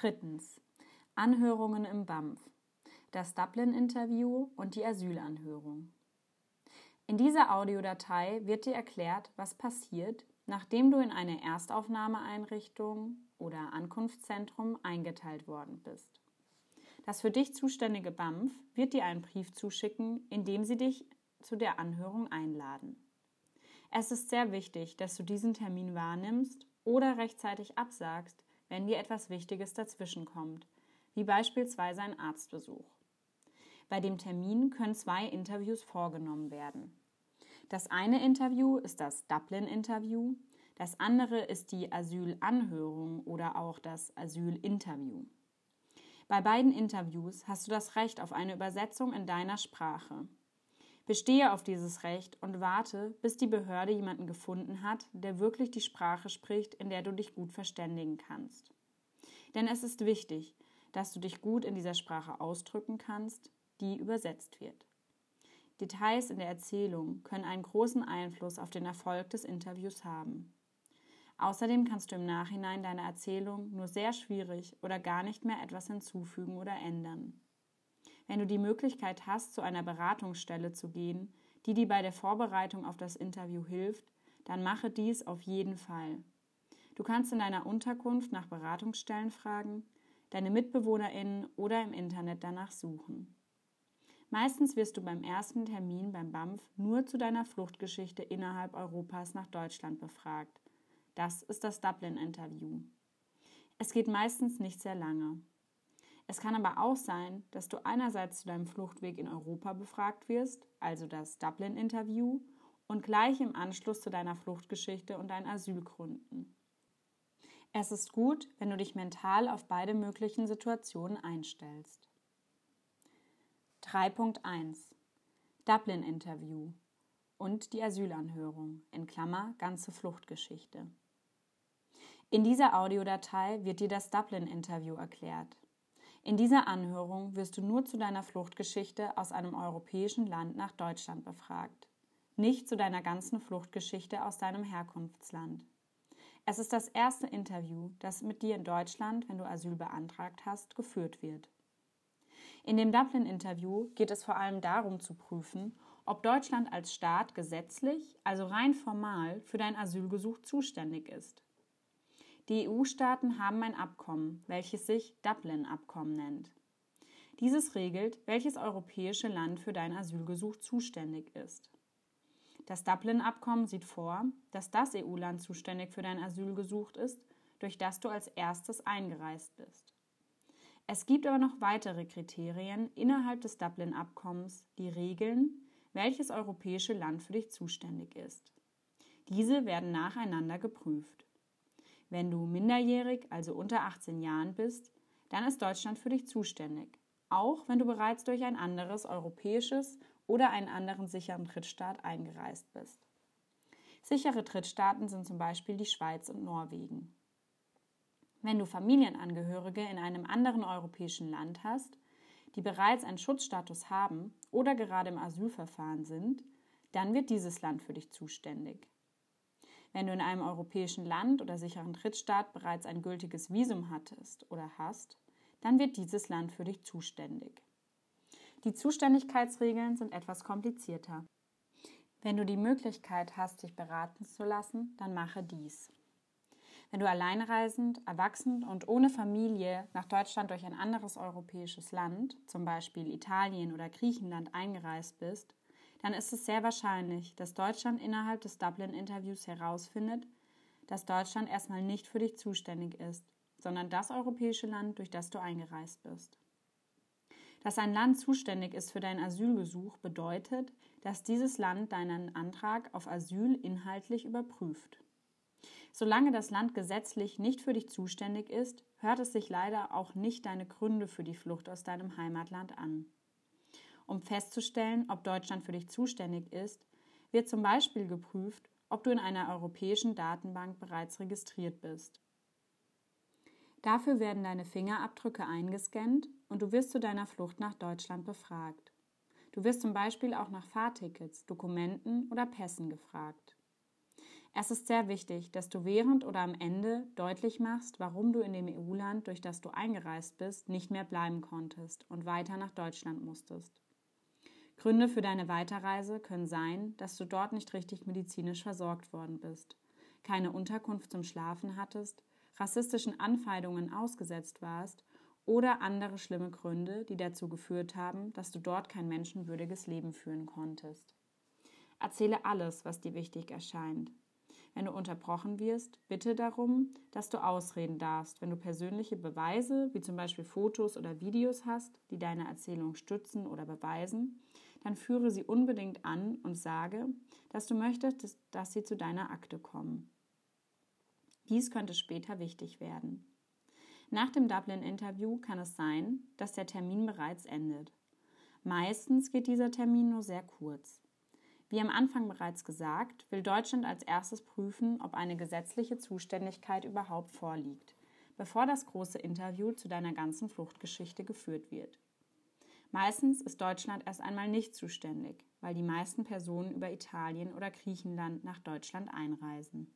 Drittens. Anhörungen im BAMF. Das Dublin-Interview und die Asylanhörung. In dieser Audiodatei wird dir erklärt, was passiert, nachdem du in eine Erstaufnahmeeinrichtung oder Ankunftszentrum eingeteilt worden bist. Das für dich zuständige BAMF wird dir einen Brief zuschicken, in dem sie dich zu der Anhörung einladen. Es ist sehr wichtig, dass du diesen Termin wahrnimmst oder rechtzeitig absagst, wenn dir etwas Wichtiges dazwischenkommt, wie beispielsweise ein Arztbesuch. Bei dem Termin können zwei Interviews vorgenommen werden. Das eine Interview ist das Dublin-Interview, das andere ist die Asylanhörung oder auch das Asylinterview. Bei beiden Interviews hast du das Recht auf eine Übersetzung in deiner Sprache. Bestehe auf dieses Recht und warte, bis die Behörde jemanden gefunden hat, der wirklich die Sprache spricht, in der du dich gut verständigen kannst. Denn es ist wichtig, dass du dich gut in dieser Sprache ausdrücken kannst, die übersetzt wird. Details in der Erzählung können einen großen Einfluss auf den Erfolg des Interviews haben. Außerdem kannst du im Nachhinein deiner Erzählung nur sehr schwierig oder gar nicht mehr etwas hinzufügen oder ändern. Wenn du die Möglichkeit hast, zu einer Beratungsstelle zu gehen, die dir bei der Vorbereitung auf das Interview hilft, dann mache dies auf jeden Fall. Du kannst in deiner Unterkunft nach Beratungsstellen fragen, deine MitbewohnerInnen oder im Internet danach suchen. Meistens wirst du beim ersten Termin beim BAMF nur zu deiner Fluchtgeschichte innerhalb Europas nach Deutschland befragt. Das ist das Dublin-Interview. Es geht meistens nicht sehr lange. Es kann aber auch sein, dass du einerseits zu deinem Fluchtweg in Europa befragt wirst, also das Dublin-Interview, und gleich im Anschluss zu deiner Fluchtgeschichte und deinen Asylgründen. Es ist gut, wenn du dich mental auf beide möglichen Situationen einstellst. 3.1 Dublin-Interview und die Asylanhörung in Klammer ganze Fluchtgeschichte. In dieser Audiodatei wird dir das Dublin-Interview erklärt. In dieser Anhörung wirst du nur zu deiner Fluchtgeschichte aus einem europäischen Land nach Deutschland befragt, nicht zu deiner ganzen Fluchtgeschichte aus deinem Herkunftsland. Es ist das erste Interview, das mit dir in Deutschland, wenn du Asyl beantragt hast, geführt wird. In dem Dublin-Interview geht es vor allem darum zu prüfen, ob Deutschland als Staat gesetzlich, also rein formal, für dein Asylgesuch zuständig ist. Die EU-Staaten haben ein Abkommen, welches sich Dublin-Abkommen nennt. Dieses regelt, welches europäische Land für dein Asylgesuch zuständig ist. Das Dublin-Abkommen sieht vor, dass das EU-Land zuständig für dein Asylgesuch ist, durch das du als erstes eingereist bist. Es gibt aber noch weitere Kriterien innerhalb des Dublin-Abkommens, die regeln, welches europäische Land für dich zuständig ist. Diese werden nacheinander geprüft. Wenn du minderjährig, also unter 18 Jahren bist, dann ist Deutschland für dich zuständig, auch wenn du bereits durch ein anderes europäisches oder einen anderen sicheren Drittstaat eingereist bist. Sichere Drittstaaten sind zum Beispiel die Schweiz und Norwegen. Wenn du Familienangehörige in einem anderen europäischen Land hast, die bereits einen Schutzstatus haben oder gerade im Asylverfahren sind, dann wird dieses Land für dich zuständig. Wenn du in einem europäischen Land oder sicheren Drittstaat bereits ein gültiges Visum hattest oder hast, dann wird dieses Land für dich zuständig. Die Zuständigkeitsregeln sind etwas komplizierter. Wenn du die Möglichkeit hast, dich beraten zu lassen, dann mache dies. Wenn du alleinreisend, erwachsen und ohne Familie nach Deutschland durch ein anderes europäisches Land, zum Beispiel Italien oder Griechenland, eingereist bist, dann ist es sehr wahrscheinlich, dass Deutschland innerhalb des Dublin-Interviews herausfindet, dass Deutschland erstmal nicht für dich zuständig ist, sondern das europäische Land, durch das du eingereist bist. Dass ein Land zuständig ist für dein Asylgesuch, bedeutet, dass dieses Land deinen Antrag auf Asyl inhaltlich überprüft. Solange das Land gesetzlich nicht für dich zuständig ist, hört es sich leider auch nicht deine Gründe für die Flucht aus deinem Heimatland an. Um festzustellen, ob Deutschland für dich zuständig ist, wird zum Beispiel geprüft, ob du in einer europäischen Datenbank bereits registriert bist. Dafür werden deine Fingerabdrücke eingescannt und du wirst zu deiner Flucht nach Deutschland befragt. Du wirst zum Beispiel auch nach Fahrtickets, Dokumenten oder Pässen gefragt. Es ist sehr wichtig, dass du während oder am Ende deutlich machst, warum du in dem EU-Land, durch das du eingereist bist, nicht mehr bleiben konntest und weiter nach Deutschland musstest. Gründe für deine Weiterreise können sein, dass du dort nicht richtig medizinisch versorgt worden bist, keine Unterkunft zum Schlafen hattest, rassistischen Anfeindungen ausgesetzt warst oder andere schlimme Gründe, die dazu geführt haben, dass du dort kein menschenwürdiges Leben führen konntest. Erzähle alles, was dir wichtig erscheint. Wenn du unterbrochen wirst, bitte darum, dass du ausreden darfst, wenn du persönliche Beweise, wie zum Beispiel Fotos oder Videos hast, die deine Erzählung stützen oder beweisen, dann führe sie unbedingt an und sage, dass du möchtest, dass sie zu deiner Akte kommen. Dies könnte später wichtig werden. Nach dem Dublin-Interview kann es sein, dass der Termin bereits endet. Meistens geht dieser Termin nur sehr kurz. Wie am Anfang bereits gesagt, will Deutschland als erstes prüfen, ob eine gesetzliche Zuständigkeit überhaupt vorliegt, bevor das große Interview zu deiner ganzen Fluchtgeschichte geführt wird. Meistens ist Deutschland erst einmal nicht zuständig, weil die meisten Personen über Italien oder Griechenland nach Deutschland einreisen.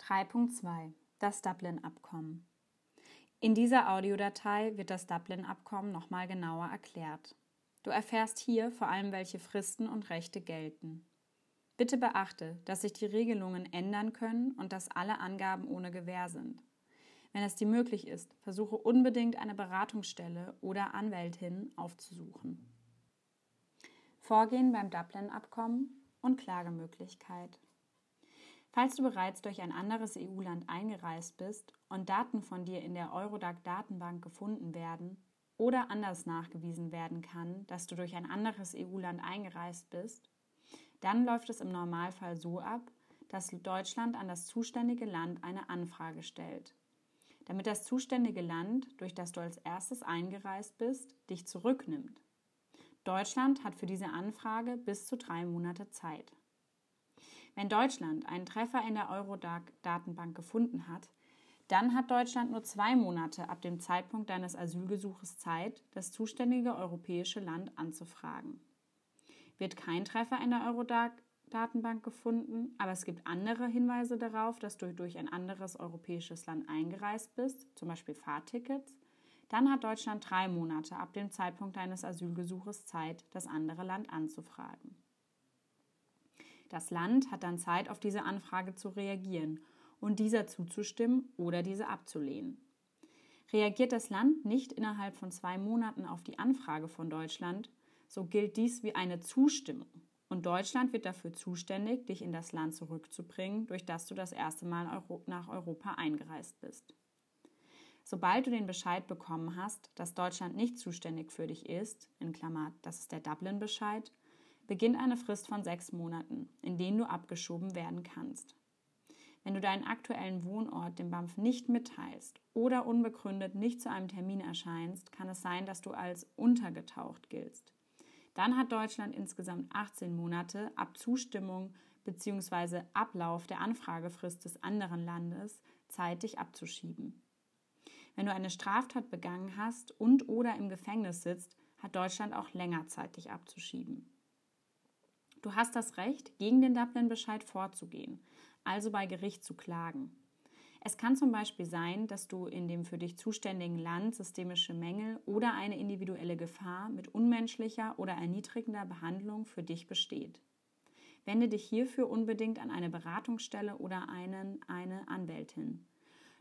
3.2 Das Dublin-Abkommen In dieser Audiodatei wird das Dublin-Abkommen nochmal genauer erklärt. Du erfährst hier vor allem, welche Fristen und Rechte gelten. Bitte beachte, dass sich die Regelungen ändern können und dass alle Angaben ohne Gewähr sind. Wenn es dir möglich ist, versuche unbedingt eine Beratungsstelle oder Anwältin aufzusuchen. Vorgehen beim Dublin-Abkommen und Klagemöglichkeit. Falls du bereits durch ein anderes EU-Land eingereist bist und Daten von dir in der Eurodac-Datenbank gefunden werden oder anders nachgewiesen werden kann, dass du durch ein anderes EU-Land eingereist bist, dann läuft es im Normalfall so ab, dass Deutschland an das zuständige Land eine Anfrage stellt damit das zuständige Land, durch das du als erstes eingereist bist, dich zurücknimmt. Deutschland hat für diese Anfrage bis zu drei Monate Zeit. Wenn Deutschland einen Treffer in der Eurodac-Datenbank gefunden hat, dann hat Deutschland nur zwei Monate ab dem Zeitpunkt deines Asylgesuches Zeit, das zuständige europäische Land anzufragen. Wird kein Treffer in der Eurodac Datenbank gefunden, aber es gibt andere Hinweise darauf, dass du durch ein anderes europäisches Land eingereist bist, zum Beispiel Fahrtickets. Dann hat Deutschland drei Monate ab dem Zeitpunkt deines Asylgesuches Zeit, das andere Land anzufragen. Das Land hat dann Zeit, auf diese Anfrage zu reagieren und dieser zuzustimmen oder diese abzulehnen. Reagiert das Land nicht innerhalb von zwei Monaten auf die Anfrage von Deutschland, so gilt dies wie eine Zustimmung und Deutschland wird dafür zuständig, dich in das Land zurückzubringen, durch das du das erste Mal nach Europa eingereist bist. Sobald du den Bescheid bekommen hast, dass Deutschland nicht zuständig für dich ist, in Klammer, das ist der Dublin-Bescheid, beginnt eine Frist von sechs Monaten, in denen du abgeschoben werden kannst. Wenn du deinen aktuellen Wohnort dem BAMF nicht mitteilst oder unbegründet nicht zu einem Termin erscheinst, kann es sein, dass du als untergetaucht giltst. Dann hat Deutschland insgesamt 18 Monate ab Zustimmung bzw. Ablauf der Anfragefrist des anderen Landes Zeit, dich abzuschieben. Wenn du eine Straftat begangen hast und oder im Gefängnis sitzt, hat Deutschland auch länger Zeit, dich abzuschieben. Du hast das Recht, gegen den Dublin-Bescheid vorzugehen, also bei Gericht zu klagen. Es kann zum Beispiel sein, dass du in dem für dich zuständigen Land systemische Mängel oder eine individuelle Gefahr mit unmenschlicher oder erniedrigender Behandlung für dich besteht. Wende dich hierfür unbedingt an eine Beratungsstelle oder einen, eine Anwältin.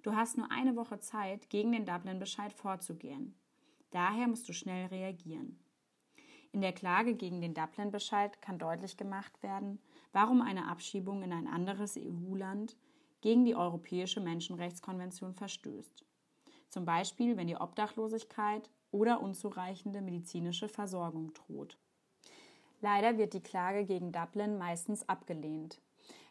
Du hast nur eine Woche Zeit, gegen den Dublin-Bescheid vorzugehen. Daher musst du schnell reagieren. In der Klage gegen den Dublin-Bescheid kann deutlich gemacht werden, warum eine Abschiebung in ein anderes EU-Land gegen die Europäische Menschenrechtskonvention verstößt. Zum Beispiel, wenn die Obdachlosigkeit oder unzureichende medizinische Versorgung droht. Leider wird die Klage gegen Dublin meistens abgelehnt,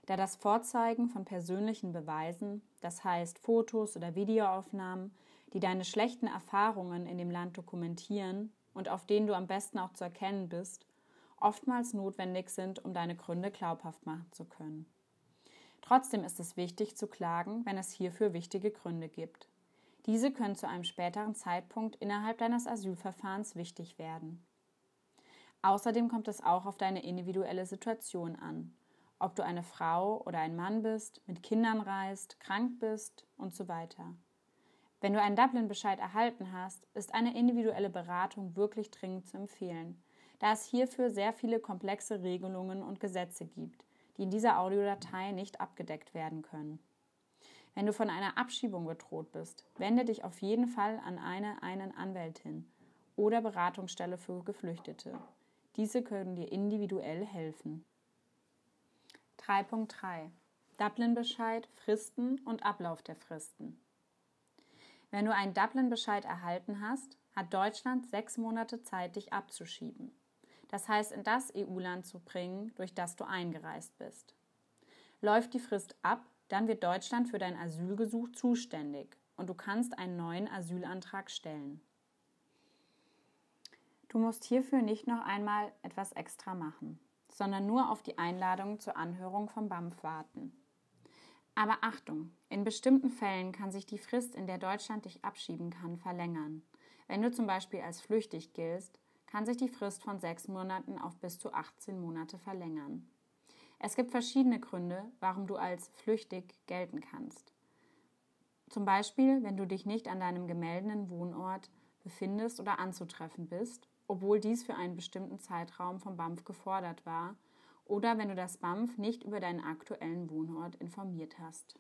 da das Vorzeigen von persönlichen Beweisen, das heißt Fotos oder Videoaufnahmen, die deine schlechten Erfahrungen in dem Land dokumentieren und auf denen du am besten auch zu erkennen bist, oftmals notwendig sind, um deine Gründe glaubhaft machen zu können. Trotzdem ist es wichtig zu klagen, wenn es hierfür wichtige Gründe gibt. Diese können zu einem späteren Zeitpunkt innerhalb deines Asylverfahrens wichtig werden. Außerdem kommt es auch auf deine individuelle Situation an, ob du eine Frau oder ein Mann bist, mit Kindern reist, krank bist und so weiter. Wenn du einen Dublin-Bescheid erhalten hast, ist eine individuelle Beratung wirklich dringend zu empfehlen, da es hierfür sehr viele komplexe Regelungen und Gesetze gibt, die in dieser Audiodatei nicht abgedeckt werden können. Wenn du von einer Abschiebung bedroht bist, wende dich auf jeden Fall an eine einen Anwältin oder Beratungsstelle für Geflüchtete. Diese können dir individuell helfen. 3.3 Dublin-Bescheid, Fristen und Ablauf der Fristen. Wenn du einen Dublin-Bescheid erhalten hast, hat Deutschland sechs Monate Zeit, dich abzuschieben. Das heißt, in das EU-Land zu bringen, durch das du eingereist bist. Läuft die Frist ab, dann wird Deutschland für dein Asylgesuch zuständig und du kannst einen neuen Asylantrag stellen. Du musst hierfür nicht noch einmal etwas extra machen, sondern nur auf die Einladung zur Anhörung vom BAMF warten. Aber Achtung, in bestimmten Fällen kann sich die Frist, in der Deutschland dich abschieben kann, verlängern. Wenn du zum Beispiel als flüchtig giltst, kann sich die Frist von sechs Monaten auf bis zu 18 Monate verlängern. Es gibt verschiedene Gründe, warum du als flüchtig gelten kannst. Zum Beispiel, wenn du dich nicht an deinem gemeldeten Wohnort befindest oder anzutreffen bist, obwohl dies für einen bestimmten Zeitraum vom BAMF gefordert war oder wenn du das BAMF nicht über deinen aktuellen Wohnort informiert hast.